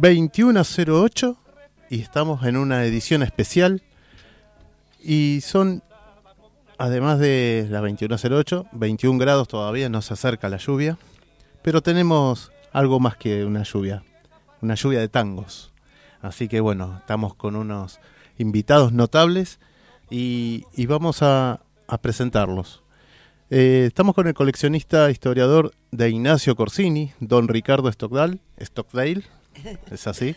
2108 y estamos en una edición especial y son, además de la 2108, 21 grados todavía, no se acerca la lluvia, pero tenemos algo más que una lluvia, una lluvia de tangos. Así que bueno, estamos con unos invitados notables y, vamos a, presentarlos. Eh, estamos con el coleccionista historiador de Ignacio Corsini, don Ricardo Stockdale, Stockdale es así.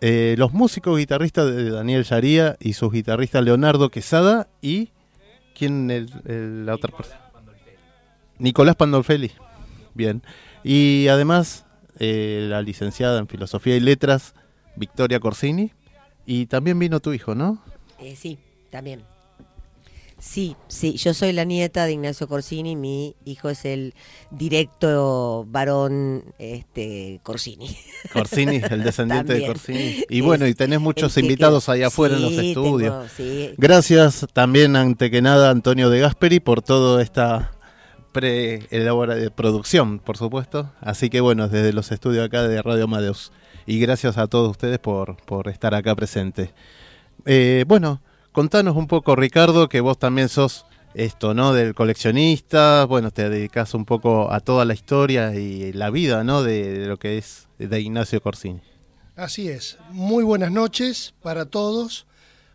Eh, los músicos guitarristas de Daniel Yaría y sus guitarristas Leonardo Quesada y ¿quién el, la otra persona? Nicolás Pandolfelli. Bien. Y además eh, la licenciada en Filosofía y Letras Victoria Corsini y también vino tu hijo, ¿no? Eh, sí, también. Sí, sí, yo soy la nieta de Ignacio Corsini, mi hijo es el directo varón este, Corsini. Corsini, el descendiente de Corsini. Y bueno, y tenés muchos invitados ahí afuera en los estudios. Gracias también, ante que nada, Antonio de Gasperi por toda esta pre de producción, por supuesto. Así que bueno, desde los estudios acá de Radio Amadeus. Y gracias a todos ustedes por, por estar acá presentes. Eh, bueno, Contanos un poco, Ricardo, que vos también sos esto, ¿no? Del coleccionista, bueno, te dedicas un poco a toda la historia y la vida, ¿no? De, lo que es de Ignacio Corsini. Así es. Muy buenas noches para todos.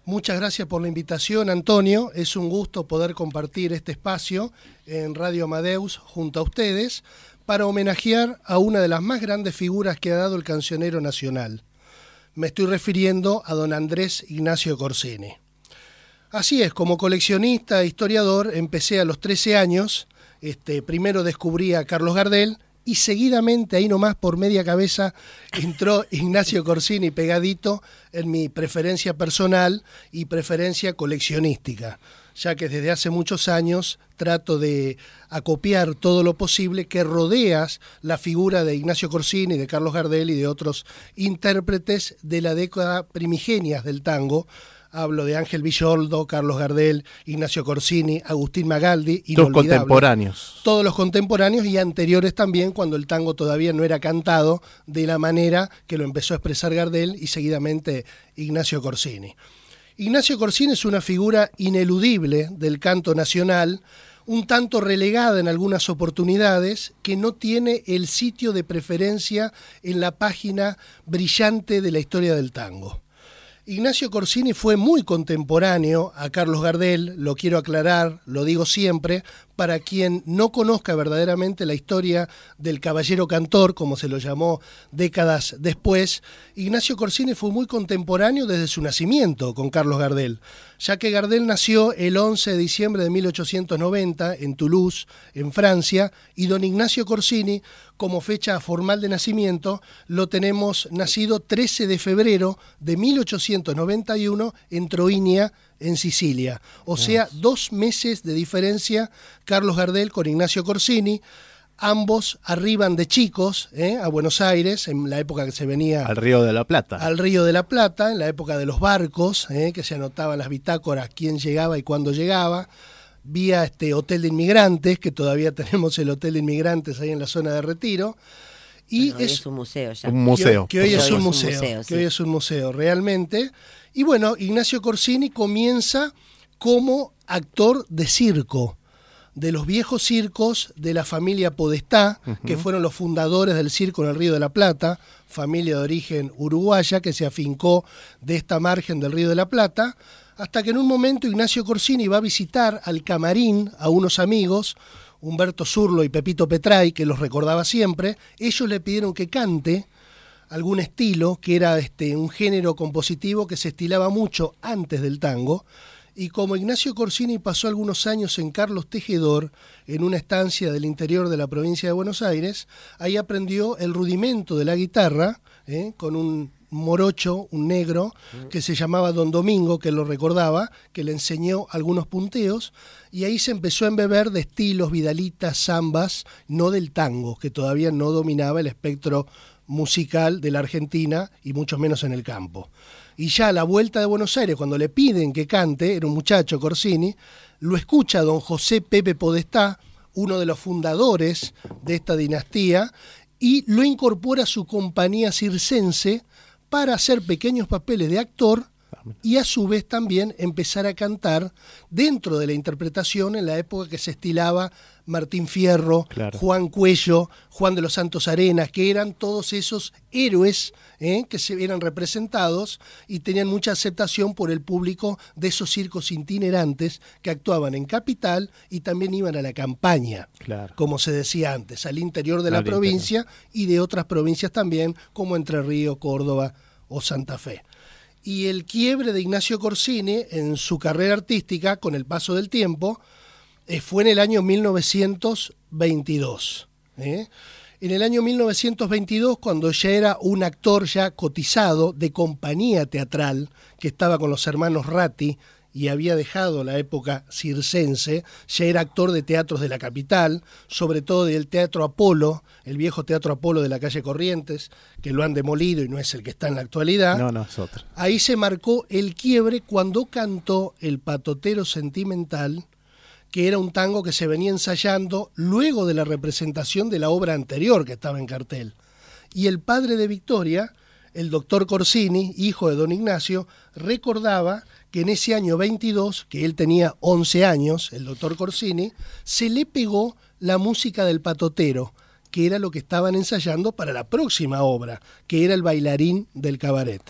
Muchas gracias por la invitación, Antonio. Es un gusto poder compartir este espacio en Radio Amadeus junto a ustedes para homenajear a una de las más grandes figuras que ha dado el cancionero nacional. Me estoy refiriendo a don Andrés Ignacio Corsini. Así es, como coleccionista e historiador empecé a los 13 años, este, primero descubrí a Carlos Gardel y seguidamente ahí nomás por media cabeza entró Ignacio Corsini pegadito en mi preferencia personal y preferencia coleccionística, ya que desde hace muchos años trato de acopiar todo lo posible que rodeas la figura de Ignacio Corsini, de Carlos Gardel y de otros intérpretes de la década primigenias del tango, Hablo de Ángel Villoldo, Carlos Gardel, Ignacio Corsini, Agustín Magaldi. Todos contemporáneos. Todos los contemporáneos y anteriores también, cuando el tango todavía no era cantado de la manera que lo empezó a expresar Gardel y seguidamente Ignacio Corsini. Ignacio Corsini es una figura ineludible del canto nacional, un tanto relegada en algunas oportunidades, que no tiene el sitio de preferencia en la página brillante de la historia del tango. Ignacio Corsini fue muy contemporáneo a Carlos Gardel, lo quiero aclarar, lo digo siempre, para quien no conozca verdaderamente la historia del caballero cantor, como se lo llamó décadas después, Ignacio Corsini fue muy contemporáneo desde su nacimiento con Carlos Gardel, ya que Gardel nació el 11 de diciembre de 1890 en Toulouse, en Francia, y don Ignacio Corsini, como fecha formal de nacimiento, lo tenemos nacido 13 de febrero de 1891 en Troinia, en Sicilia. O sea, dos meses de diferencia Carlos Gardel con Ignacio Corsini. Ambos arriban de chicos ¿eh? a Buenos Aires, en la época que se venía... Al Río de la Plata. Al Río de la Plata, en la época de los barcos, ¿eh? que se anotaban las bitácoras, quién llegaba y cuándo llegaba. Vía este hotel de inmigrantes, que todavía tenemos el hotel de inmigrantes ahí en la zona de retiro. Y es, un museo ya. Un museo. Que, hoy, es un museo, que hoy es un museo, realmente. Y bueno, Ignacio Corsini comienza como actor de circo, de los viejos circos de la familia Podestá, que fueron los fundadores del circo en el Río de la Plata, familia de origen uruguaya que se afincó de esta margen del Río de la Plata, hasta que en un momento Ignacio Corsini va a visitar al camarín a unos amigos, Humberto Zurlo y Pepito Petray, que los recordaba siempre, ellos le pidieron que cante algún estilo, que era este, un género compositivo que se estilaba mucho antes del tango, y como Ignacio Corsini pasó algunos años en Carlos Tejedor, en una estancia del interior de la provincia de Buenos Aires, ahí aprendió el rudimento de la guitarra, ¿eh? con un morocho, un negro, que se llamaba Don Domingo, que lo recordaba, que le enseñó algunos punteos, y ahí se empezó a embeber de estilos, vidalitas, zambas, no del tango, que todavía no dominaba el espectro musical de la Argentina y mucho menos en el campo. Y ya a la vuelta de Buenos Aires, cuando le piden que cante, era un muchacho Corsini, lo escucha don José Pepe Podestá, uno de los fundadores de esta dinastía, y lo incorpora a su compañía circense para hacer pequeños papeles de actor y a su vez también empezar a cantar dentro de la interpretación en la época que se estilaba Martín Fierro, Juan Cuello, Juan de los Santos Arenas, que eran todos esos héroes ¿eh? que se eran representados y tenían mucha aceptación por el público de esos circos itinerantes que actuaban en capital y también iban a la campaña, como se decía antes, al interior de la provincia y de otras provincias también, como Entre Ríos, Córdoba o Santa Fe y el quiebre de Ignacio Corsini en su carrera artística con el paso del tiempo eh, fue en el año 1922. ¿eh? En el año 1922, cuando ya era un actor ya cotizado de compañía teatral, que estaba con los hermanos Ratti, y había dejado la época circense, ya era actor de teatros de la capital, sobre todo del Teatro Apolo, el viejo Teatro Apolo de la calle Corrientes, que lo han demolido y no es el que está en la actualidad. No, no, es otro. Ahí se marcó el quiebre cuando cantó El Patotero Sentimental, que era un tango que se venía ensayando luego de la representación de la obra anterior que estaba en cartel. Y el padre de Victoria, el doctor Corsini, hijo de don Ignacio, recordaba que en ese año 22, que él tenía 11 años, el doctor Corsini, se le pegó la música del patotero, que era lo que estaban ensayando para la próxima obra, que era el bailarín del cabaret.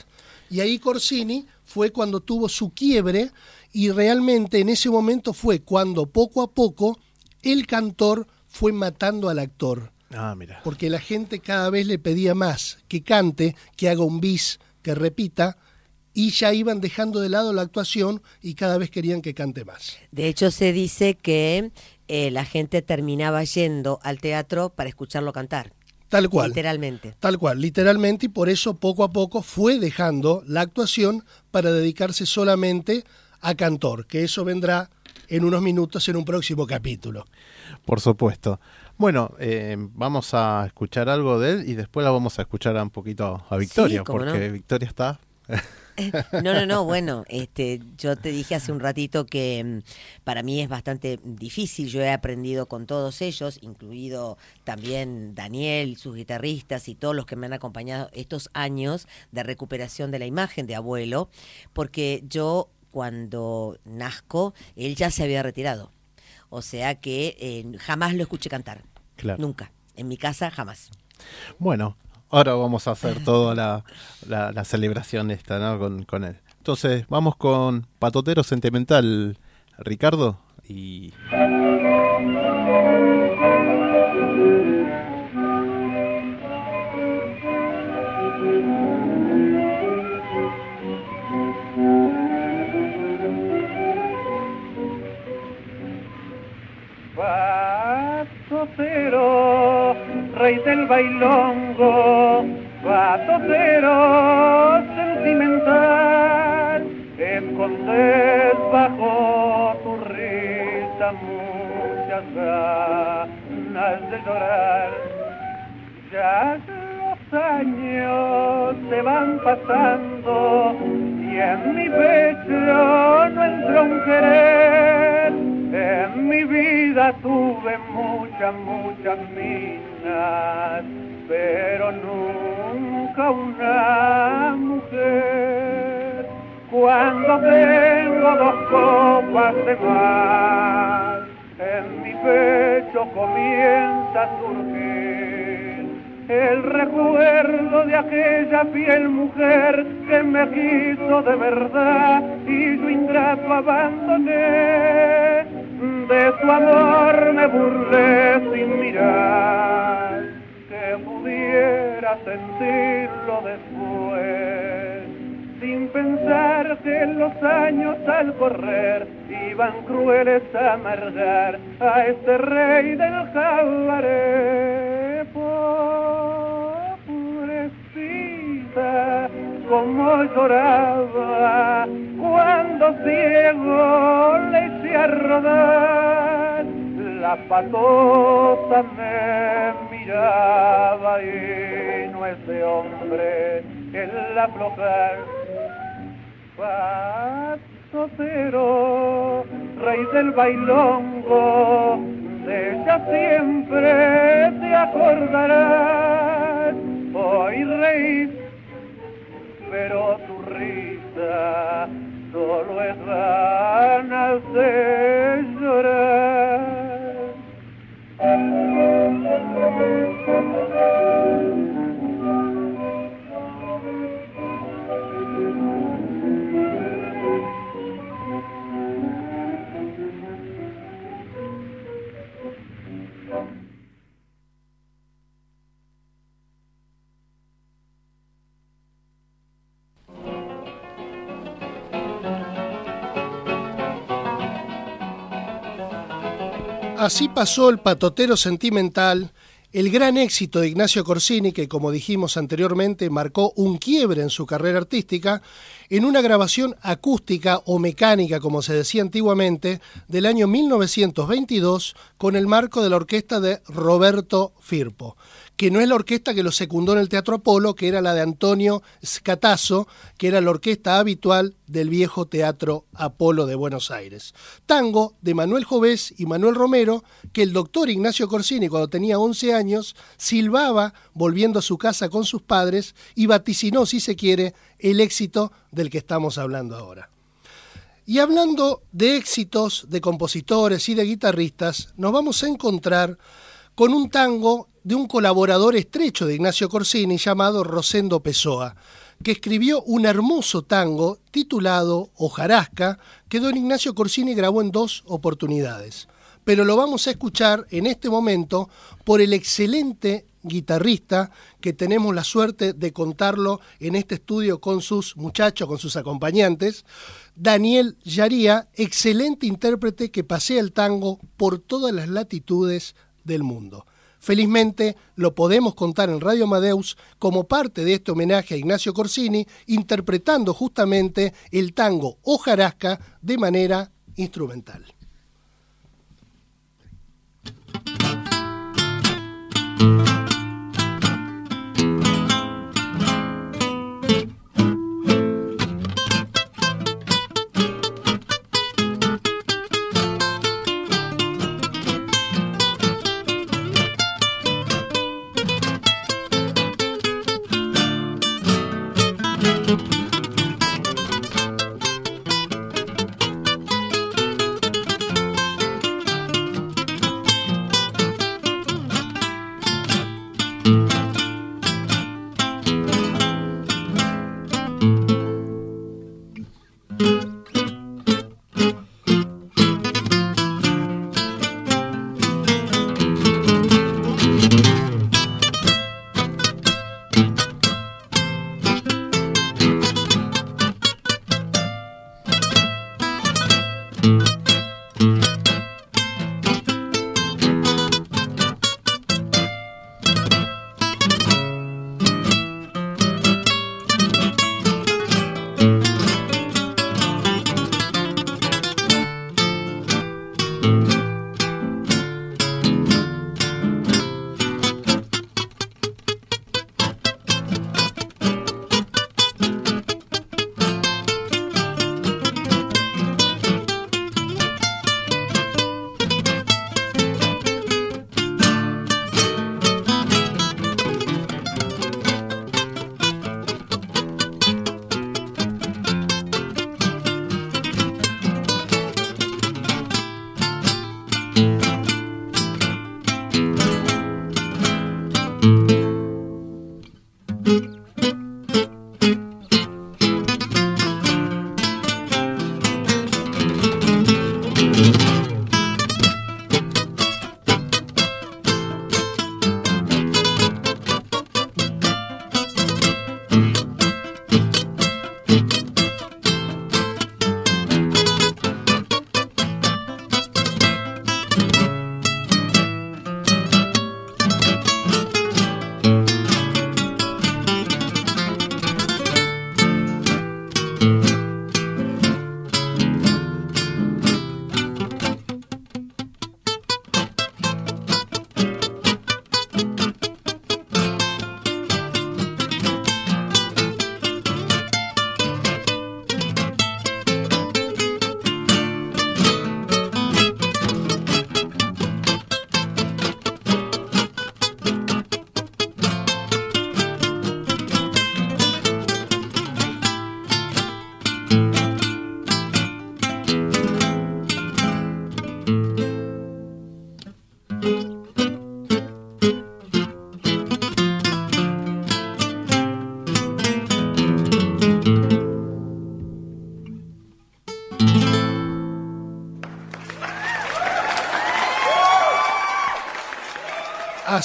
Y ahí Corsini fue cuando tuvo su quiebre y realmente en ese momento fue cuando poco a poco el cantor fue matando al actor. Ah, mira. Porque la gente cada vez le pedía más, que cante, que haga un bis, que repita, y ya iban dejando de lado la actuación y cada vez querían que cante más. De hecho, se dice que eh, la gente terminaba yendo al teatro para escucharlo cantar. Tal cual. Literalmente. Tal cual, literalmente, y por eso poco a poco fue dejando la actuación para dedicarse solamente a cantor, que eso vendrá en unos minutos en un próximo capítulo. Por supuesto. Bueno, eh, vamos a escuchar algo de él y después la vamos a escuchar un poquito a Victoria, porque Victoria está no, no, no, bueno, este, yo te dije hace un ratito que mm, para mí es bastante difícil, yo he aprendido con todos ellos, incluido también Daniel, sus guitarristas y todos los que me han acompañado estos años de recuperación de la imagen de abuelo, porque yo cuando nazco, él ya se había retirado. O sea que eh, jamás lo escuché cantar. Nunca. En mi casa jamás. Bueno, ahora vamos a hacer toda la, la, celebración esta, ¿no? Con, con, él. Entonces, vamos con Patotero Sentimental, Ricardo, y... Patotero, rey del bailongo, patotero sentimental, escondes bajo tu risa muchas ganas de llorar. Ya los años se van pasando y en mi pecho no entra un querer. En mi vida tuve muchas, muchas minas, pero nunca una mujer. Cuando tengo dos copas de mar, en mi pecho comienza a surgir el recuerdo de aquella fiel mujer que me quiso de verdad y yo ingrato abandoné. De su amor me burlé sin mirar, que pudiera sentirlo después, sin pensar que los años al correr iban crueles a amargar a este rey del cabaret. Pobrecita, como lloraba cuando ciego le hice rodar. La patota me miraba y no es de hombre el aflojar. Patotero, rey del bailongo, de ella siempre te acordarás. Hoy rey, pero tu risa solo es ganas de llorar. Así pasó el patotero sentimental, el gran éxito de Ignacio Corsini, que como dijimos anteriormente marcó un quiebre en su carrera artística, en una grabación acústica o mecánica, como se decía antiguamente, del año 1922 con el marco de la orquesta de Roberto Firpo que no es la orquesta que lo secundó en el Teatro Apolo, que era la de Antonio Scatazo, que era la orquesta habitual del viejo Teatro Apolo de Buenos Aires. Tango de Manuel Jovés y Manuel Romero, que el doctor Ignacio Corsini, cuando tenía 11 años, silbaba volviendo a su casa con sus padres y vaticinó, si se quiere, el éxito del que estamos hablando ahora. Y hablando de éxitos de compositores y de guitarristas, nos vamos a encontrar con un tango de un colaborador estrecho de Ignacio Corsini llamado Rosendo Pessoa, que escribió un hermoso tango titulado Hojarasca, que don Ignacio Corsini grabó en dos oportunidades. Pero lo vamos a escuchar en este momento por el excelente guitarrista que tenemos la suerte de contarlo en este estudio con sus muchachos, con sus acompañantes, Daniel Yaría, excelente intérprete que pasea el tango por todas las latitudes del mundo. Felizmente lo podemos contar en Radio Amadeus como parte de este homenaje a Ignacio Corsini, interpretando justamente el tango Ojarasca de manera instrumental.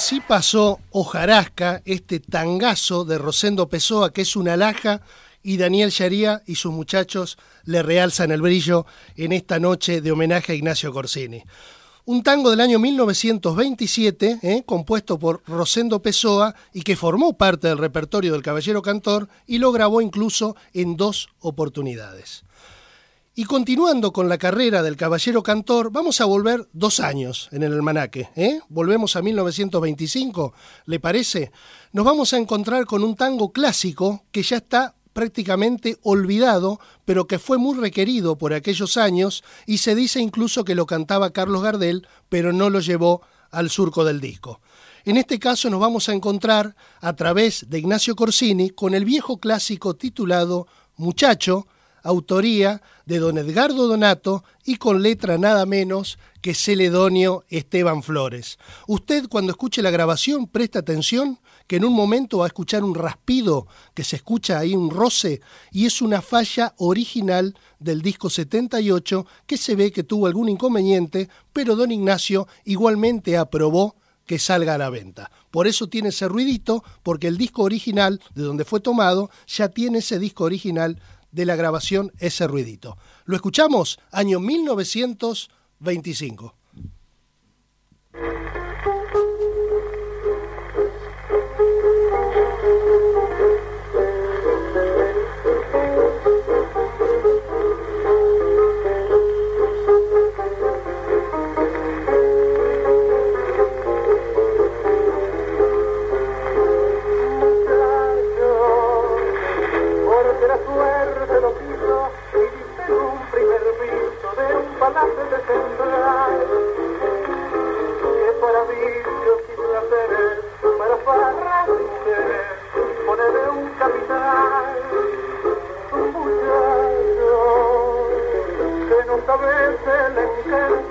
Así pasó Ojarasca, este tangazo de Rosendo Pessoa, que es una laja, y Daniel Sharía y sus muchachos le realzan el brillo en esta noche de homenaje a Ignacio Corsini. Un tango del año 1927, eh, compuesto por Rosendo Pessoa y que formó parte del repertorio del Caballero Cantor y lo grabó incluso en dos oportunidades. Y continuando con la carrera del caballero cantor, vamos a volver dos años en el almanaque. ¿eh? Volvemos a 1925, ¿le parece? Nos vamos a encontrar con un tango clásico que ya está prácticamente olvidado, pero que fue muy requerido por aquellos años y se dice incluso que lo cantaba Carlos Gardel, pero no lo llevó al surco del disco. En este caso nos vamos a encontrar a través de Ignacio Corsini con el viejo clásico titulado Muchacho, autoría de don Edgardo Donato y con letra nada menos que Celedonio Esteban Flores. Usted cuando escuche la grabación presta atención que en un momento va a escuchar un raspido, que se escucha ahí un roce, y es una falla original del disco 78 que se ve que tuvo algún inconveniente, pero don Ignacio igualmente aprobó que salga a la venta. Por eso tiene ese ruidito, porque el disco original, de donde fue tomado, ya tiene ese disco original de la grabación ese ruidito. Lo escuchamos año 1925.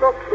look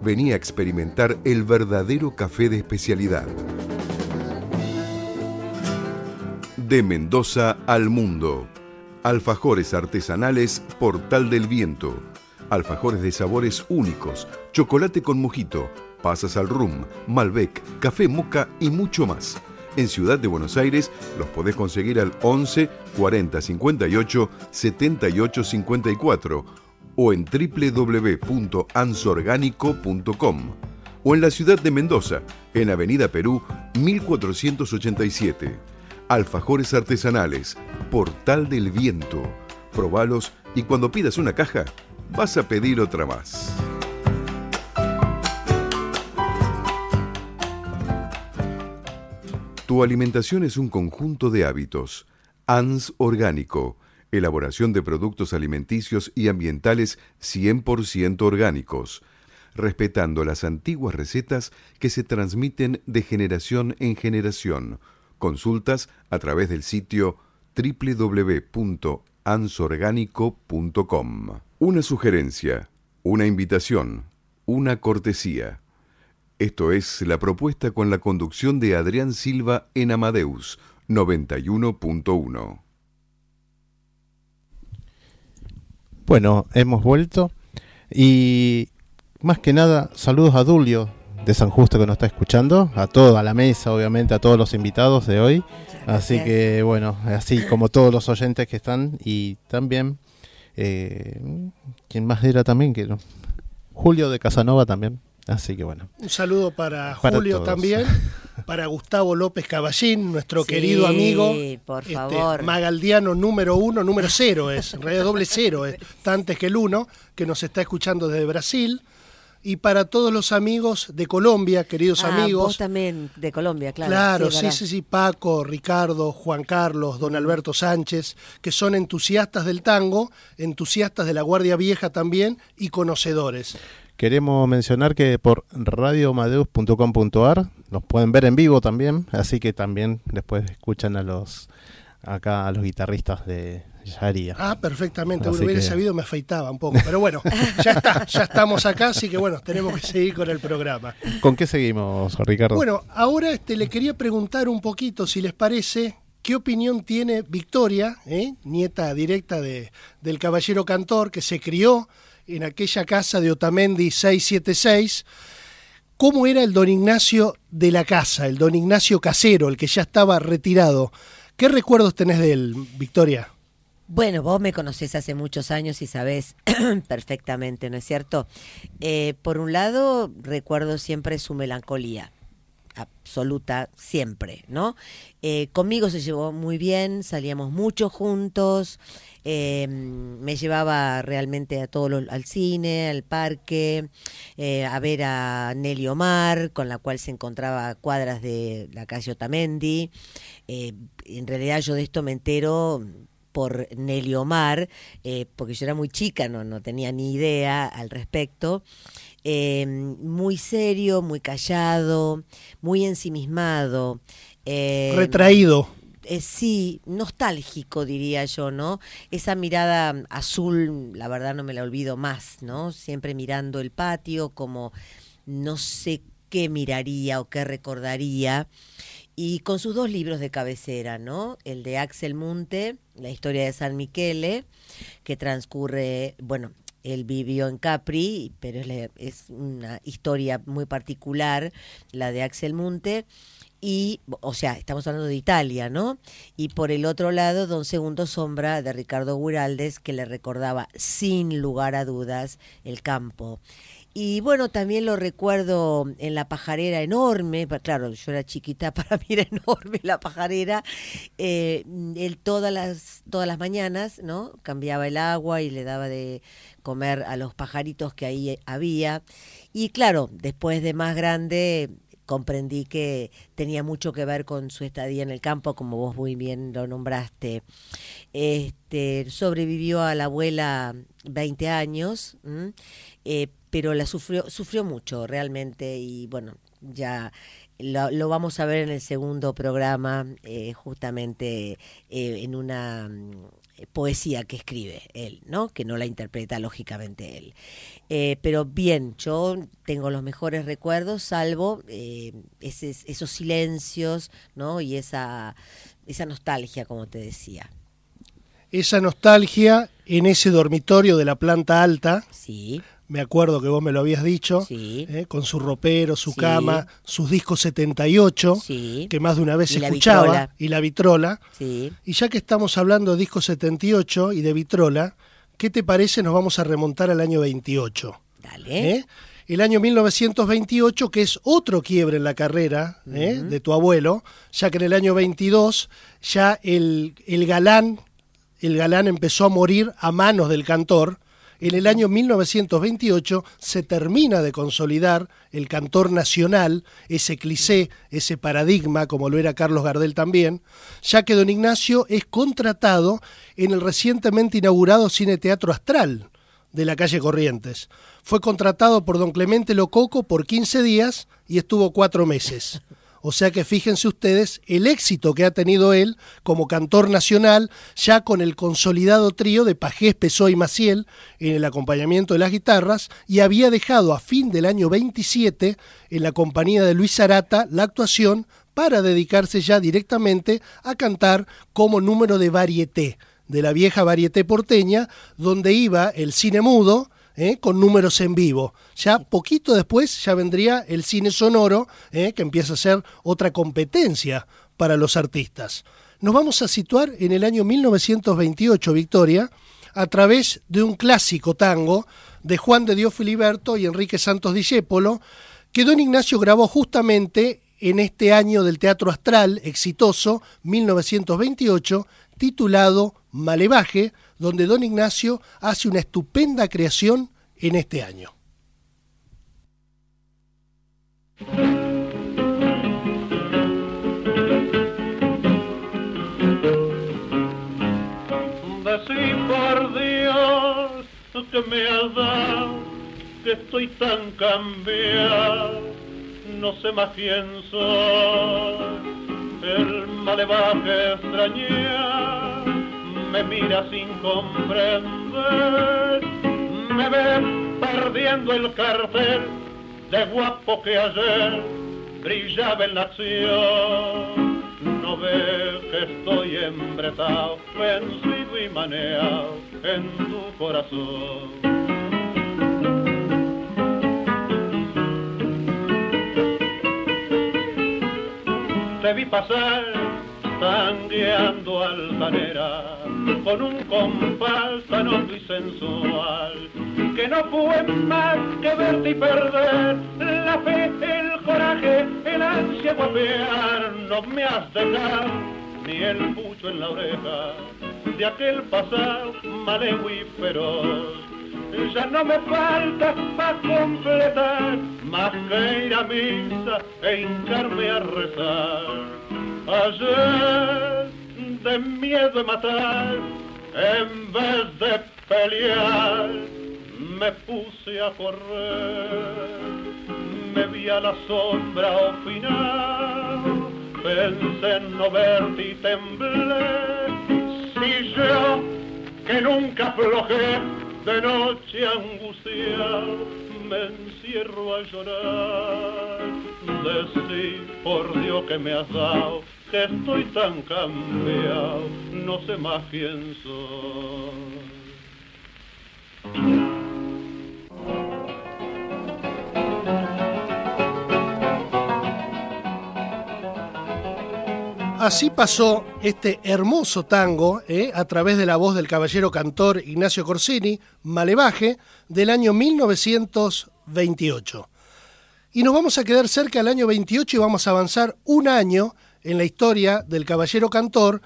Venía a experimentar el verdadero café de especialidad. De Mendoza al mundo. Alfajores artesanales Portal del Viento. Alfajores de sabores únicos, chocolate con mojito, pasas al rum, Malbec, café moca y mucho más. En Ciudad de Buenos Aires los podés conseguir al 11 40 58 78 54 o en www.ansorgánico.com o en la ciudad de Mendoza, en Avenida Perú 1487. Alfajores artesanales, Portal del Viento. Probalos y cuando pidas una caja, vas a pedir otra más. Tu alimentación es un conjunto de hábitos. ANS Orgánico. Elaboración de productos alimenticios y ambientales 100% orgánicos, respetando las antiguas recetas que se transmiten de generación en generación. Consultas a través del sitio www.ansorgánico.com. Una sugerencia, una invitación, una cortesía. Esto es la propuesta con la conducción de Adrián Silva en Amadeus 91.1. Bueno, hemos vuelto y más que nada saludos a Dulio de San Justo que nos está escuchando, a toda la mesa, obviamente, a todos los invitados de hoy. Así que bueno, así como todos los oyentes que están y también, eh, ¿quién más era también? que Julio de Casanova también. Así que bueno. Un saludo para, Julio también, para Gustavo López Caballín, nuestro querido amigo. por este, favor. Magaldiano número uno, número cero es, en realidad doble cero, es, está antes que el uno, que nos está escuchando desde Brasil. Y para todos los amigos de Colombia, queridos ah, amigos. Vos también de Colombia, claro. Claro, sí, sí, sí, Paco, Ricardo, Juan Carlos, don Alberto Sánchez, que son entusiastas del tango, entusiastas de la Guardia Vieja también y conocedores. Queremos mencionar que por radiomadeus.com.ar nos pueden ver en vivo también, así que también después escuchan a los acá a los guitarristas de Yaría. Ah, perfectamente. Bueno, hubiera sabido me afeitaba un poco, pero bueno, ya está, ya estamos acá, así que bueno, tenemos que seguir con el programa. ¿Con qué seguimos, Ricardo? Bueno, ahora este, le quería preguntar un poquito, si les parece, ¿Qué opinión tiene Victoria, eh, nieta directa de, del caballero cantor, que se crió en aquella casa de Otamendi 676, cómo era el don Ignacio de la casa, el don Ignacio casero, el que ya estaba retirado. ¿Qué recuerdos tenés de él, Victoria? Bueno, vos me conocés hace muchos años y sabés perfectamente, ¿no es cierto? Eh, por un lado, recuerdo siempre su melancolía absoluta siempre, ¿no? Eh, conmigo se llevó muy bien, salíamos mucho juntos, Em, me llevaba realmente a todos al cine, al parque, eh, a ver a Nelly Omar, con la cual se encontraba a cuadras de la calle Otamendi. Eh, en realidad yo de esto me entero por Nelly Omar, porque yo era muy chica, no, no tenía ni idea al respecto. Em, muy serio, muy callado, muy ensimismado. Em, Retraído. Eh, sí, nostálgico diría yo, ¿no? Esa mirada azul, la verdad no me la olvido más, ¿no? Siempre mirando el patio como no sé qué miraría o qué recordaría. Y con sus dos libros de cabecera, ¿no? El de Axel Munte, La historia de San Michele, que transcurre, bueno, él vivió en Capri, pero es, una historia muy particular, la de Axel Munte y, o sea, estamos hablando de Italia, ¿no? Y por el otro lado, Don Segundo Sombra de Ricardo Guiraldes, que le recordaba sin lugar a dudas el campo. Y bueno, también lo recuerdo en la pajarera enorme, claro, yo era chiquita, para mí era enorme la pajarera. Eh, él todas las, todas las mañanas, ¿no? Cambiaba el agua y le daba de comer a los pajaritos que ahí había. Y claro, después de más grande, comprendí que tenía mucho que ver con su estadía en el campo, como vos muy bien lo nombraste. Este, sobrevivió a la abuela 20 años, eh, pero la sufrió, sufrió mucho realmente y bueno, ya lo, vamos a ver en el segundo programa, eh, justamente eh, en una mm, poesía que escribe él, ¿no? Que no la interpreta lógicamente él. Eh, pero bien, yo tengo los mejores recuerdos, salvo esos silencios, ¿no? Y esa, esa nostalgia, como te decía. Esa nostalgia en ese dormitorio de la planta alta. Sí me acuerdo que vos me lo habías dicho, Sí. ¿eh? con su ropero, su Sí. cama, sus discos 78, Sí. que más de una vez Y la escuchaba, vitrola. y la vitrola. Sí. Y ya que estamos hablando de disco 78 y de vitrola, ¿qué te parece? Nos vamos a remontar al año 28. Dale. ¿eh? El año 1928, que es otro quiebre en la carrera ¿eh? de tu abuelo, ya que en el año 22 ya el, el galán, el galán empezó a morir a manos del cantor. En el año 1928 se termina de consolidar el cantor nacional, ese cliché, ese paradigma, como lo era Carlos Gardel también, ya que don Ignacio es contratado en el recientemente inaugurado Cine Teatro Astral de la calle Corrientes. Fue contratado por don Clemente Lococo por 15 días y estuvo cuatro meses. O sea que fíjense ustedes el éxito que ha tenido él como cantor nacional, ya con el consolidado trío de Pajés, Pesó y Maciel en el acompañamiento de las guitarras, y había dejado a fin del año 27 en la compañía de Luis Arata la actuación para dedicarse ya directamente a cantar como número de varieté, de la vieja varieté porteña, donde iba el cine mudo, ¿eh? con números en vivo. Ya poquito después ya vendría el cine sonoro, ¿eh? que empieza a ser otra competencia para los artistas. Nos vamos a situar en el año 1928, Victoria, a través de un clásico tango de Juan de Dios Filiberto y Enrique Santos Discépolo, que don Ignacio grabó justamente en este año del Teatro Astral exitoso, 1928, titulado Malevaje, donde don Ignacio hace una estupenda creación en este año. Decí por Dios que me has dado, que estoy tan cambiado, no sé más quién soy. El malevaje extraña, me mira sin comprender, me ve perdiendo el cartel de guapo que ayer brillaba en la acción. No ves que estoy embretado, vencido y maneado en tu corazón. Te vi pasar tangueando altanera con un compás tan y sensual que no fue más que verte y perder la fe, el coraje, el ansia guapear. No me has dejado ni el pucho en la oreja de aquel pasado malevo y feroz. Ya no me falta para completar más que ir a misa e hincarme a rezar. Ayer de miedo de matar en vez de pelear me puse a correr, me vi a la sombra al final, pensé en no verte y temblé, si yo que nunca aflojé de noche angustiado me encierro a llorar, decí por Dios que me has dado, que estoy tan cambiado, no sé más quién soy. Así pasó este hermoso tango ¿eh? a través de la voz del caballero cantor Ignacio Corsini, Malevaje, del año 1928. Y nos vamos a quedar cerca del año 28 y vamos a avanzar un año en la historia del caballero cantor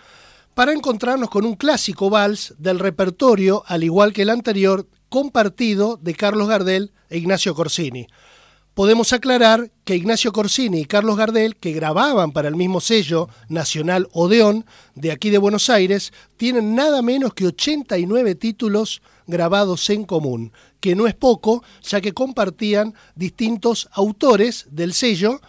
para encontrarnos con un clásico vals del repertorio, al igual que el anterior, compartido de Carlos Gardel e Ignacio Corsini. Podemos aclarar que Ignacio Corsini y Carlos Gardel, que grababan para el mismo sello nacional Odeón de aquí de Buenos Aires, tienen nada menos que 89 títulos grabados en común, que no es poco, ya que compartían distintos autores del sello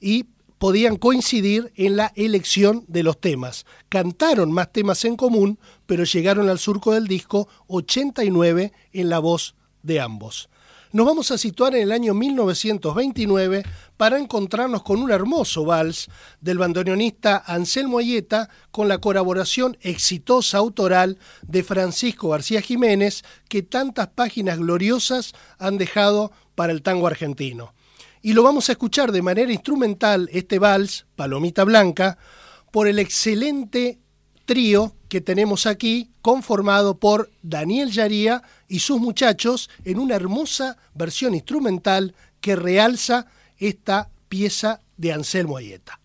y podían coincidir en la elección de los temas. Cantaron más temas en común, pero llegaron al surco del disco 89 en la voz de ambos. Nos vamos a situar en el año 1929 para encontrarnos con un hermoso vals del bandoneonista Anselmo Ayeta con la colaboración exitosa autoral de Francisco García Jiménez que tantas páginas gloriosas han dejado para el tango argentino. Y lo vamos a escuchar de manera instrumental, este vals, Palomita Blanca, por el excelente trío que tenemos aquí, conformado por Daniel Yaría y sus muchachos, en una hermosa versión instrumental que realza esta pieza de Anselmo Ayeta.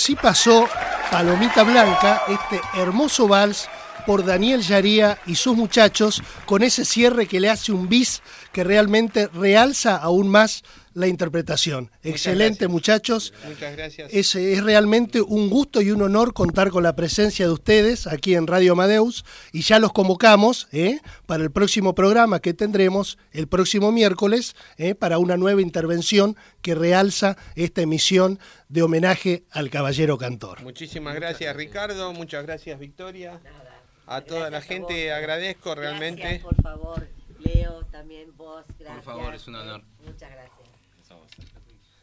Así pasó Palomita Blanca, este hermoso vals por Daniel Yaría y sus muchachos, con ese cierre que le hace un bis que realmente realza aún más la interpretación. Excelente, muchachos. Muchas gracias. Es, es, realmente un gusto y un honor contar con la presencia de ustedes aquí en Radio Amadeus y ya los convocamos ¿eh? para el próximo programa que tendremos el próximo miércoles ¿eh? para una nueva intervención que realza esta emisión de homenaje al Caballero Cantor. Muchísimas gracias, Ricardo. Muchas gracias, Victoria. A toda la gente agradezco realmente. Gracias, por favor. Leo, también vos, gracias. Por favor, es un honor. Muchas gracias.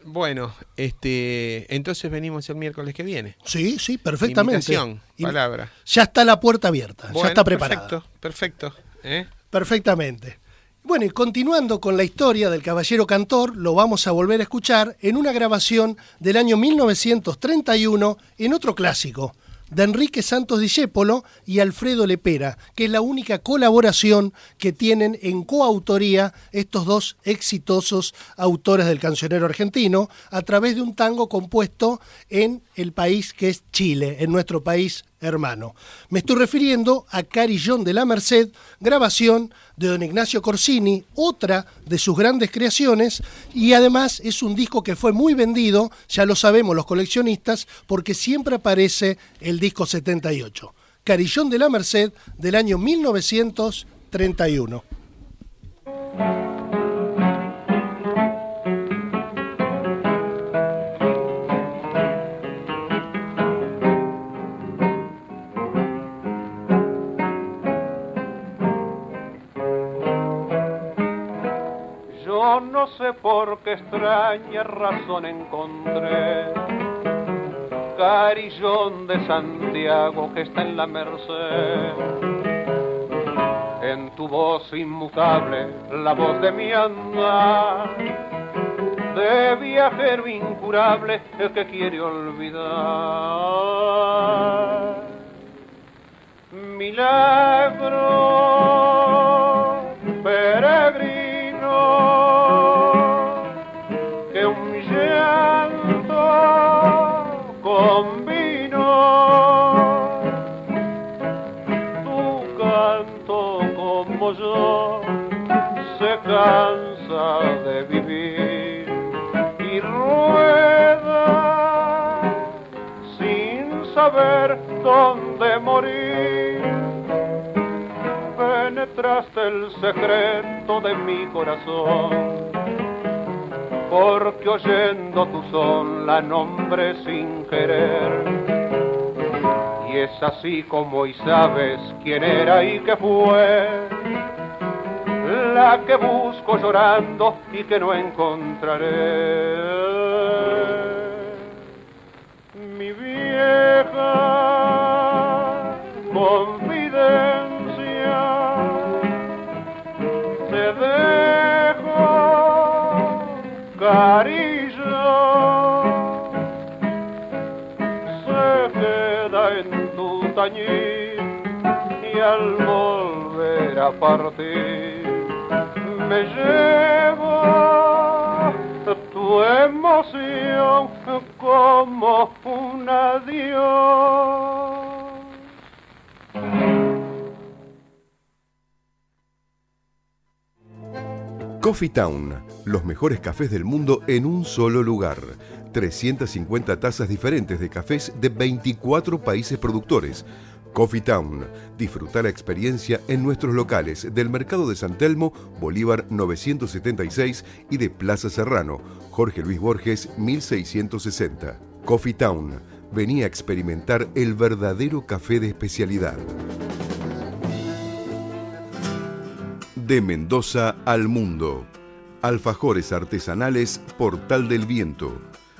Bueno, este, entonces venimos el miércoles que viene. Sí, sí, perfectamente. Invitación, palabra. Ya está la puerta abierta, Bueno, ya está preparada. Perfecto, perfecto. ¿eh? Perfectamente. Bueno, y continuando con la historia del Caballero Cantor, lo vamos a volver a escuchar en una grabación del año 1931 en otro clásico, de Enrique Santos Discépolo y Alfredo Lepera, que es la única colaboración que tienen en coautoría estos dos exitosos autores del cancionero argentino a través de un tango compuesto en el país que es Chile, en nuestro país hermano. Me estoy refiriendo a Carillón de la Merced, grabación de don Ignacio Corsini, otra de sus grandes creaciones, y además es un disco que fue muy vendido, ya lo sabemos los coleccionistas, porque siempre aparece el disco 78. Carillón de la Merced del año 1931. No sé por qué extraña razón encontré. Carillón de Santiago que está en la Merced. En tu voz inmutable, la voz de mi andar, de viajero incurable, el que quiere olvidar. Milagro como yo se cansa de vivir y rueda sin saber dónde morir penetraste el secreto de mi corazón, porque oyendo tu son la nombre sin querer. Es así como hoy sabes quién era y qué fue, la que busco llorando y que no encontraré. Mi vieja confidencia te dejo cariño y al volver a partir me llevo tu emoción como un adiós Coffee Town, los mejores cafés del mundo en un solo lugar. 350 tazas diferentes de cafés de 24 países productores. Coffee Town, disfruta la experiencia en nuestros locales del Mercado de San Telmo, Bolívar 976 y de Plaza Serrano, Jorge Luis Borges 1660. Coffee Town, venía a experimentar el verdadero café de especialidad. De Mendoza al mundo. Alfajores artesanales Portal del Viento.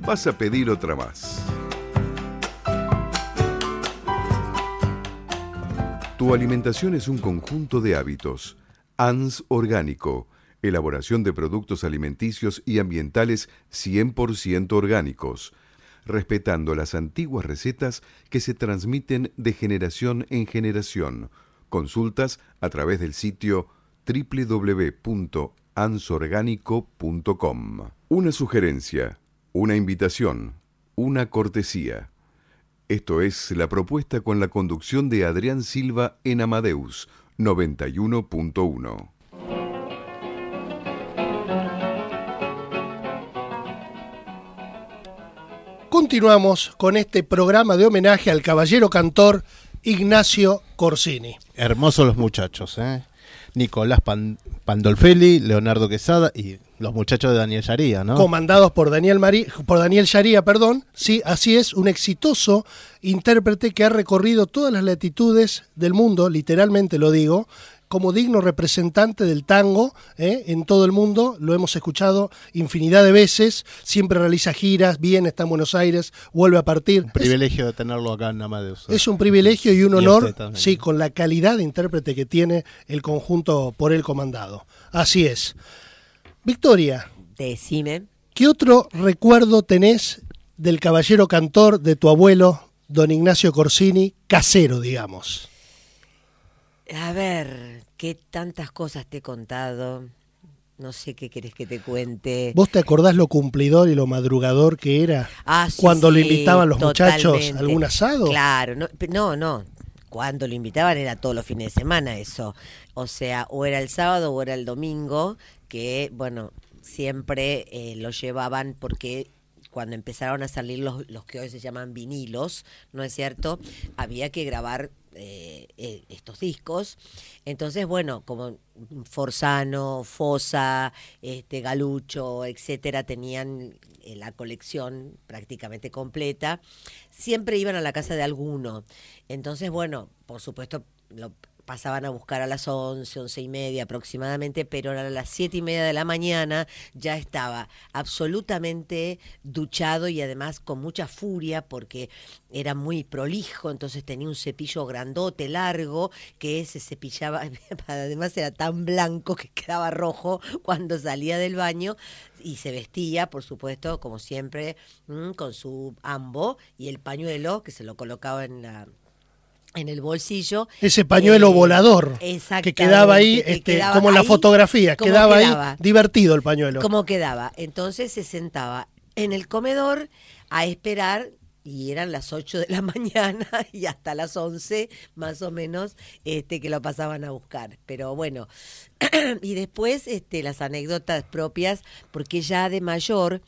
vas a pedir otra más. Tu alimentación es un conjunto de hábitos. ANS Orgánico. Elaboración de productos alimenticios y ambientales 100% orgánicos, respetando las antiguas recetas que se transmiten de generación en generación. Consultas a través del sitio www.ansorgánico.com. Una sugerencia, una invitación, una cortesía. Esto es la propuesta con la conducción de Adrián Silva en Amadeus 91.1. Continuamos con este programa de homenaje al caballero cantor Ignacio Corsini. Hermosos los muchachos, ¿eh? Nicolás Pan- Pandolfelli, Leonardo Quesada y los muchachos de Daniel Sharia, ¿no? comandados por Daniel, Mari- por Daniel Sharia, perdón. Sí, así es, un exitoso intérprete que ha recorrido todas las latitudes del mundo, literalmente lo digo, como digno representante del tango ¿eh? en todo el mundo. Lo hemos escuchado infinidad de veces. Siempre realiza giras, viene, está en Buenos Aires, vuelve a partir. Un privilegio de tenerlo acá en Amadeus. Es, es un privilegio y un honor, sí, con la calidad de intérprete que tiene el conjunto por él comandado. Así es. Victoria, Decime. ¿Qué otro recuerdo tenés del caballero cantor de tu abuelo, don Ignacio Corsini, casero, digamos? A ver, qué tantas cosas te he contado. No sé qué querés que te cuente. ¿Vos te acordás lo cumplidor y lo madrugador que era Ah, sí, cuando sí, invitaban los muchachos a algún asado? Claro, no, no, no. Cuando lo invitaban era todos los fines de semana eso. O sea, o era el sábado o era el domingo, que, bueno, siempre eh, lo llevaban porque cuando empezaron a salir los, los que hoy se llaman vinilos, ¿no es cierto? Había que grabar eh, eh, estos discos. Entonces, bueno, como Forzano, Fosa, este, Galucho, etcétera, tenían eh, la colección prácticamente completa, siempre iban a la casa de alguno. Entonces, bueno, por supuesto, lo pasaban a buscar a las 11, 11 y media aproximadamente, pero a las 7 y media de la mañana ya estaba absolutamente duchado y además con mucha furia porque era muy prolijo, entonces tenía un cepillo grandote, largo, que se cepillaba, además era tan blanco que quedaba rojo cuando salía del baño y se vestía, por supuesto, como siempre, mm, con su ambo y el pañuelo que se lo colocaba en la en el bolsillo. Ese pañuelo Eh, volador que quedaba ahí, que este, quedaba como en la ahí, fotografía, como quedaba, quedaba. ahí divertido el pañuelo. ¿Cómo quedaba? Entonces se sentaba en el comedor a esperar y eran las 8 de la mañana y hasta las 11 más o menos este que lo pasaban a buscar. Pero bueno, y después este las anécdotas propias porque ya de mayor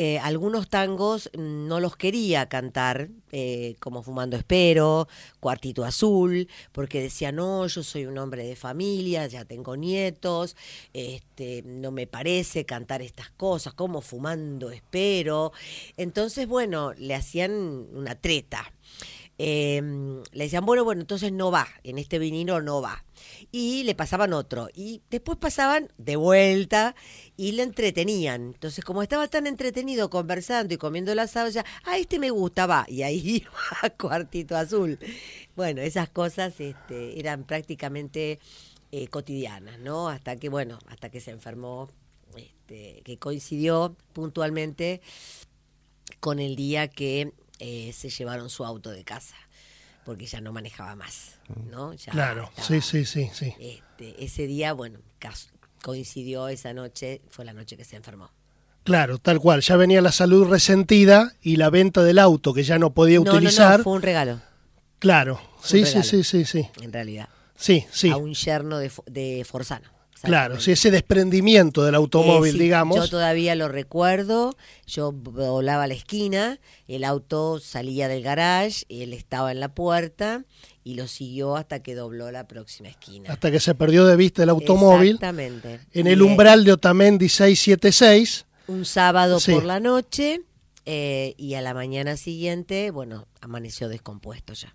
eh, algunos tangos no los quería cantar, eh, como Fumando Espero, Cuartito Azul, porque decía, no, yo soy un hombre de familia, ya tengo nietos, este, no me parece cantar estas cosas, como Fumando Espero. Entonces, bueno, le hacían una treta. Eh, le decían, bueno, bueno, entonces no va, en este vinilo no va. Y le pasaban otro. Y después pasaban de vuelta y le entretenían. Entonces, como estaba tan entretenido conversando y comiendo el asado, ya, ah, este me gusta, va. Y ahí iba Cuartito Azul. Bueno, esas cosas este, eran prácticamente eh, cotidianas, ¿no? Hasta que, bueno, hasta que se enfermó, este, que coincidió puntualmente con el día que eh, se llevaron su auto de casa, porque ya no manejaba más, ¿no? Ya Claro, estaba- sí, sí, sí, sí. este, ese día, bueno, coincidió esa noche, fue la noche que se enfermó. Claro, tal cual. Ya venía la salud resentida y la venta del auto que ya no podía No, no, utilizar. no, fue un regalo, Claro, Fue sí, sí, sí, sí, sí. en realidad, Sí, sí. a un yerno de Forzano. Claro, sí, ese desprendimiento del automóvil, Eh, sí, digamos. Yo todavía lo recuerdo. Yo volaba a la esquina, el auto salía del garage, él estaba en la puerta y lo siguió hasta que dobló la próxima esquina. hasta que se perdió de vista el automóvil. Exactamente. En el umbral de Otamendi 676. Un sábado Sí. por la noche eh, y a la mañana siguiente, bueno, amaneció descompuesto ya.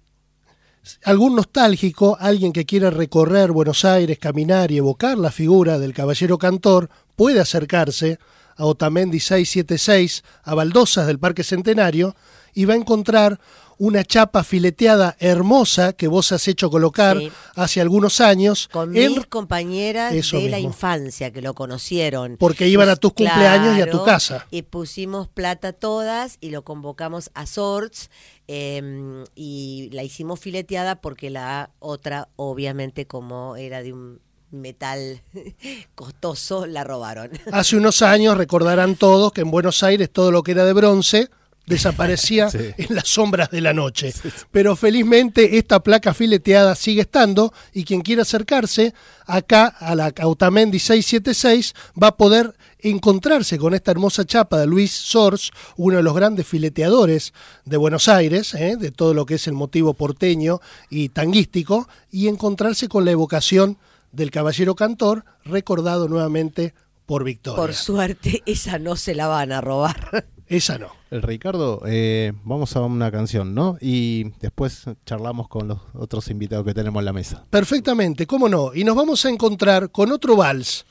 Algún nostálgico, alguien que quiera recorrer Buenos Aires, caminar y evocar la figura del caballero cantor, puede acercarse a Otamendi 676, a Baldosas del Parque Centenario, y va a encontrar una chapa fileteada hermosa que vos has hecho colocar Sí. hace algunos años, Con en- mis compañeras Eso de la infancia que lo conocieron. porque iban a tus cumpleaños y a tu casa. Y pusimos plata todas y lo convocamos a Sorts eh, y la hicimos fileteada porque la otra, obviamente, como era de un metal costoso, la robaron. Hace unos años recordarán todos que en Buenos Aires todo lo que era de bronce desaparecía Sí. en las sombras de la noche. Pero felizmente esta placa fileteada sigue estando y quien quiera acercarse acá a la Autamendi 676 va a poder encontrarse con esta hermosa chapa de Luis Sors, uno de los grandes fileteadores de Buenos Aires, ¿eh? de todo lo que es el motivo porteño y tanguístico, y encontrarse con la evocación del caballero cantor, recordado nuevamente por Victoria. Por suerte, esa no se la van a robar. Esa no. El Ricardo, eh, vamos a una canción, ¿no? Y después charlamos con los otros invitados que tenemos en la mesa. Perfectamente, cómo no. Y nos vamos a encontrar con otro vals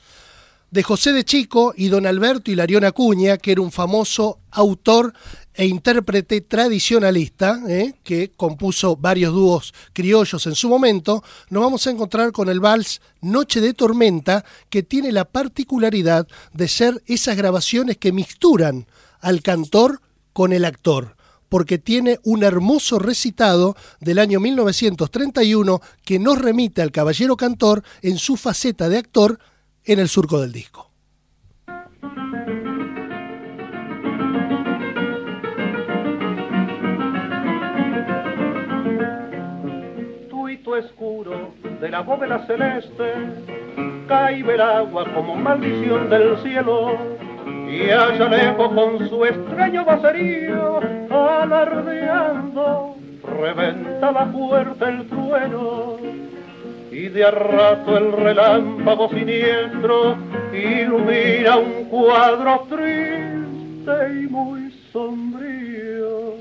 de José de Chico y don Alberto Hilarión Acuña, que era un famoso autor e intérprete tradicionalista, ¿eh? que compuso varios dúos criollos en su momento. Nos vamos a encontrar con el vals Noche de Tormenta, que tiene la particularidad de ser esas grabaciones que mixturan al cantor con el actor porque tiene un hermoso recitado del año 1931 que nos remite al caballero cantor en su faceta de actor en el surco del disco. tuito oscuro de la bóveda celeste, cae el agua como maldición del cielo. Y allá lejos con su extraño vaserío, alardeando, reventaba fuerte el trueno. Y de a rato el relámpago siniestro ilumina un cuadro triste y muy sombrío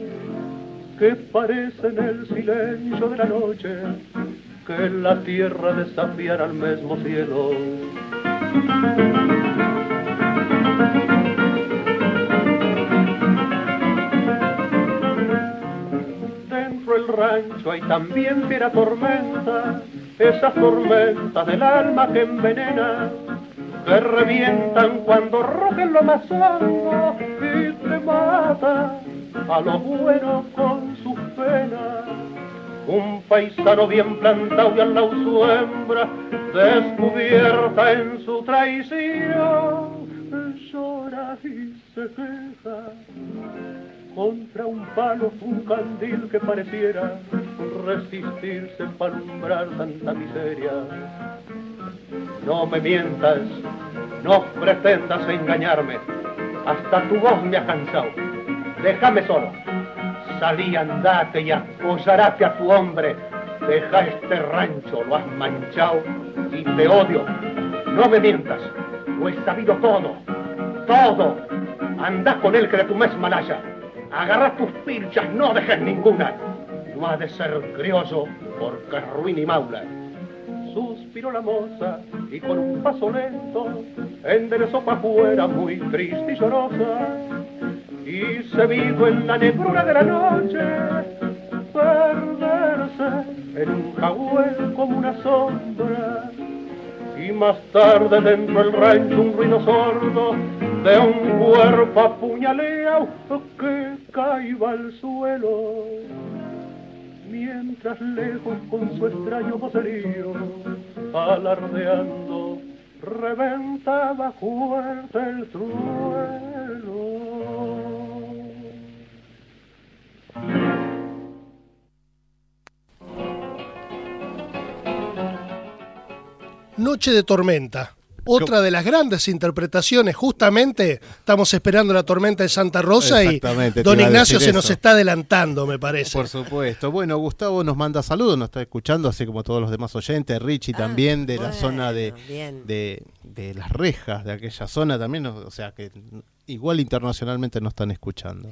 que parece en el silencio de la noche que la tierra desafiara al mismo cielo. Rancho hay también fiera tormenta, esas tormentas del alma que envenena, que revientan cuando rojen lo más hondo y te mata a lo bueno con sus penas. Un paisano bien plantado y al lado su hembra, descubierta en su traición, llora y se queja contra un palo, un candil que pareciera resistirse para alumbrar tanta miseria. No me mientas, no pretendas engañarme, hasta tu voz me ha cansado. Déjame solo salí, andate y aposarate a tu hombre. Deja este rancho, lo has manchado y te odio. No me mientas, lo he sabido todo, todo. Anda con él que de tu mes malaya. Agarra tus pilchas, no dejes ninguna. No ha de ser criollo porque es ruin y maula. Suspiró la moza y con un paso lento enderezó para afuera muy triste y llorosa y se vivo en la negrura de la noche perderse en un jaguel como una sombra y más tarde dentro del rancho un ruido sordo de un cuerpo apuñaleado que caiba al suelo mientras lejos con su extraño vocerío alardeando reventaba fuerte el suelo Noche de Tormenta. Otra de las grandes interpretaciones, justamente estamos esperando la tormenta de Santa Rosa y don Ignacio se nos está adelantando, me parece. Por supuesto. Bueno, Gustavo nos manda saludos, nos está escuchando, así como todos los demás oyentes, Richie ah, también de la zona de, de, de, las rejas, de aquella zona también, o sea que igual internacionalmente nos están escuchando.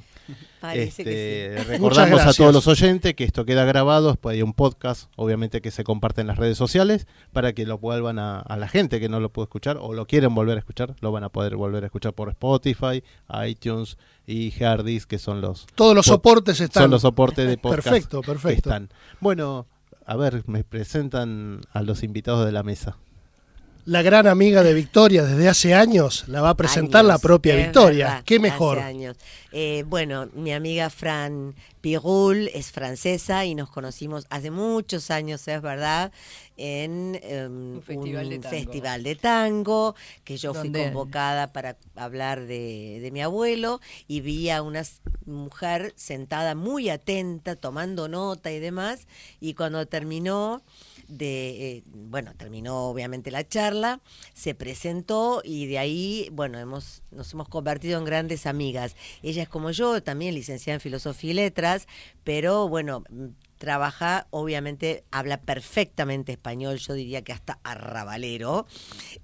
Este, recordamos a todos los oyentes que esto queda grabado, después hay un podcast, obviamente que se comparte en las redes sociales, para que lo vuelvan a, la gente que no lo pudo escuchar o lo quieren volver a escuchar, lo van a poder volver a escuchar por Spotify, iTunes y Hardis, que son los... Todos los soportes están. Son los soportes de podcast. perfecto, perfecto. están. Bueno, a ver, me presentan a los invitados de la mesa la gran amiga de Victoria desde hace años, la va a presentar la propia Victoria. ¿Qué mejor? años. Eh, bueno, mi amiga Fran Pirul es francesa y nos conocimos hace muchos años, es verdad, en em, un, festival, de tango, que yo fui convocada para hablar de, de mi abuelo y vi a una mujer sentada muy atenta, tomando nota y demás, y cuando terminó de, eh, bueno, terminó obviamente la charla, se presentó y de ahí, bueno, hemos, nos hemos convertido en grandes amigas. Ella es como yo, también licenciada en Filosofía y Letras, pero bueno, trabaja, obviamente habla perfectamente español, yo diría que hasta arrabalero,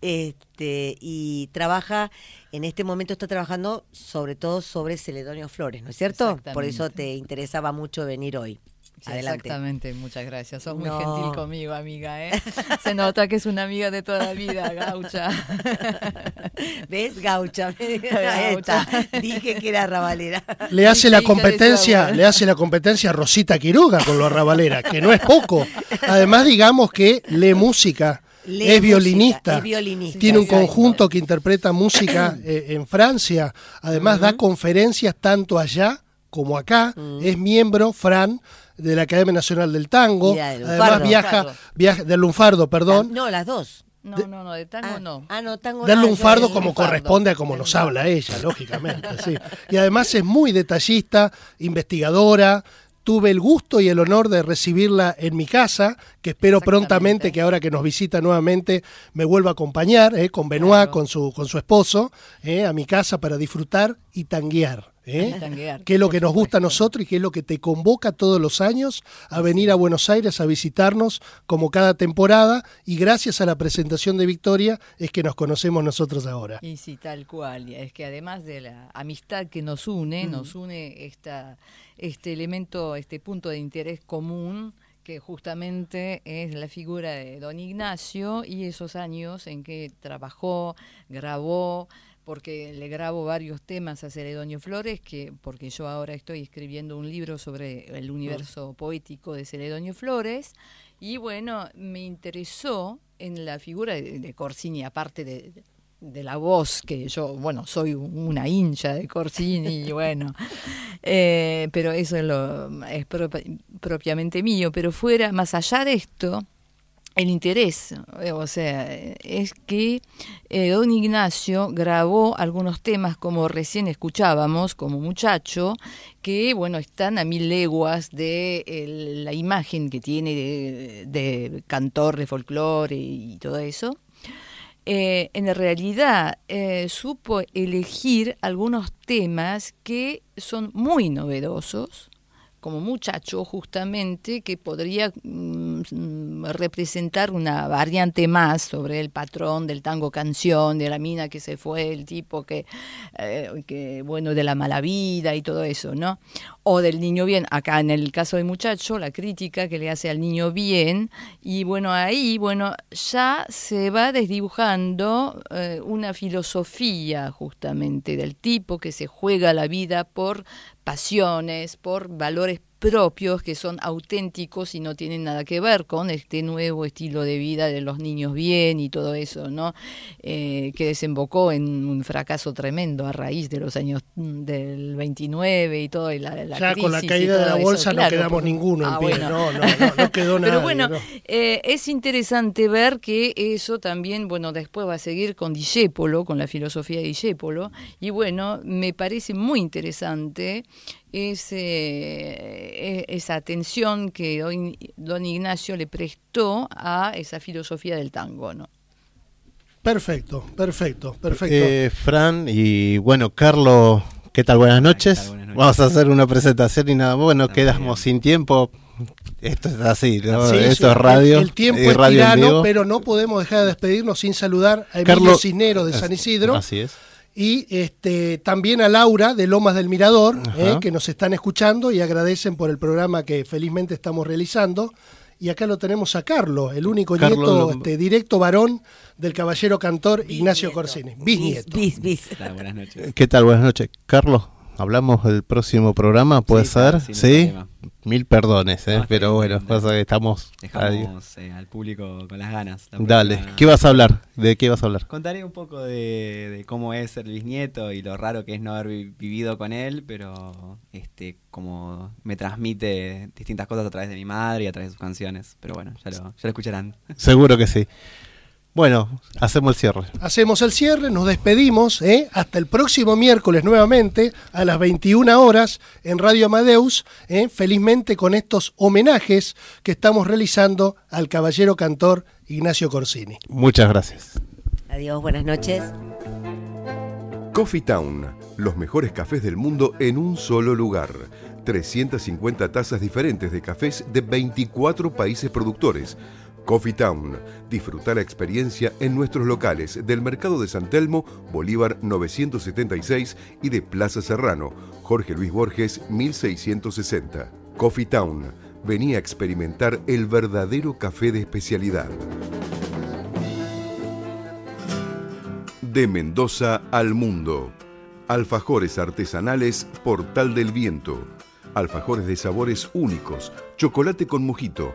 este, y trabaja, en este momento está trabajando sobre todo sobre Celedonio Flores, ¿no es cierto? Por eso te interesaba mucho venir hoy. Exactamente, muchas gracias. Sos muy gentil conmigo, amiga. ¿eh? Se nota que es una amiga de toda la vida, gaucha. ¿Ves? Gaucha. gaucha. Dije que era arrabalera. Le hace la competencia, le hace la competencia a Rosita Quiroga con lo arrabalera, que no es poco. Además, digamos que lee música. es, violinista, tiene un conjunto que interpreta música eh, en Francia, además da conferencias tanto allá como acá, es miembro, Fran, de la Academia Nacional del Tango. Además viaja, viaja del lunfardo, perdón. no, las dos. No, no, no, de tango ah, no. Ah, no, tango Del lunfardo como corresponde a como nos habla ella, lógicamente. sí. Y además es muy detallista, investigadora, tuve el gusto y el honor de recibirla en mi casa, que espero prontamente que ahora que nos visita nuevamente me vuelva a acompañar eh, con Benoit, con, su, con su esposo, eh, a mi casa para disfrutar y tanguear. ¿Eh? que es lo que nos gusta a nosotros y que es lo que te convoca todos los años a venir a Buenos Aires a visitarnos como cada temporada y gracias a la presentación de Victoria es que nos conocemos nosotros ahora. Y sí, tal cual, es que además de la amistad que nos une, nos une esta este elemento, este punto de interés común que justamente es la figura de don Ignacio y esos años en que trabajó, grabó, porque le grabo varios temas a Celedonio Flores, que porque yo ahora estoy escribiendo un libro sobre el universo poético de Celedonio Flores, y bueno, me interesó en la figura de, de Corsini, aparte de, de la voz, que yo, bueno, soy una hincha de Corsini, y bueno, eh, pero eso es, lo, es propiamente mío, pero fuera, más allá de esto, el interés, eh, o sea, es que eh, don Ignacio grabó algunos temas como recién escuchábamos, como muchacho, que bueno, están a mil leguas de la imagen que tiene de, cantor de folclore y todo eso. Eh, en realidad eh, supo elegir algunos temas que son muy novedosos, como muchacho justamente que podría mm, representar una variante más sobre el patrón del tango canción, de la mina que se fue, el tipo que, eh, bueno, de la mala vida y todo eso, ¿no? O del niño bien, acá en el caso del muchacho, la crítica que le hace al niño bien, y bueno, ahí, bueno, ya se va desdibujando eh, una filosofía justamente del tipo que se juega la vida por pasiones, por valores propios que son auténticos y no tienen nada que ver con este nuevo estilo de vida de los niños bien y todo eso, ¿no? Eh, que desembocó en un fracaso tremendo a raíz de los años mm, del 29 y todo. Y la, la ya con la caída de la bolsa no quedamos ninguno en ah, pie, no, no, no, quedó nada. Pero bueno, eh, es interesante ver que eso también, bueno, después va a seguir con Discépolo, con la filosofía de Discépolo, y bueno, me parece muy interesante ese, e, esa atención que don Ignacio le prestó a esa filosofía del tango, ¿no? Perfecto, perfecto, perfecto. Eh, Fran y bueno, Carlos, ¿qué tal? Buenas noches. Vamos a hacer una presentación y nada, bueno, quedamos sin tiempo. Esto es así, Esto es radio. El, tiempo es radio tirano, pero no podemos dejar de despedirnos sin saludar a Emilio Carlos, Cisnero de San Isidro. Así es y este, también a Laura de Lomas del Mirador, eh, que nos están escuchando y agradecen por el programa que felizmente estamos realizando. Y acá lo tenemos a Carlos, el único nieto este, directo varón del caballero cantor Ignacio Corsini. Bisnieto. Buenas noches. ¿Qué tal? Buenas noches. Carlos, Hablamos del próximo programa, ¿puede ser? Sí. Mil perdones, ¿eh? pero bueno, pasa que estamos. Dejamos eh, al público con las ganas. Dale, ¿qué vas a hablar? ¿De qué vas a hablar? Contaré un poco de, cómo es ser bisnieto y lo raro que es no haber vivido con él, pero este como me transmite distintas cosas a través de mi madre y a través de sus canciones. Pero bueno, ya lo, ya lo escucharán. Seguro que sí. Bueno, hacemos el cierre. Hacemos el cierre, nos despedimos. ¿eh? Hasta el próximo miércoles nuevamente a las 21 horas en Radio Amadeus. ¿eh? Felizmente con estos homenajes que estamos realizando al caballero cantor Ignacio Corsini. Muchas gracias. Adiós, buenas noches. Coffee Town, los mejores cafés del mundo en un solo lugar. 350 tazas diferentes de cafés de 24 países productores Coffee Town. Disfruta la experiencia en nuestros locales del Mercado de San Telmo, Bolívar 976 y de Plaza Serrano, Jorge Luis Borges 1660. Coffee Town. Venía a experimentar el verdadero café de especialidad. De Mendoza al mundo. Alfajores artesanales Portal del Viento. Alfajores de sabores únicos, chocolate con mojito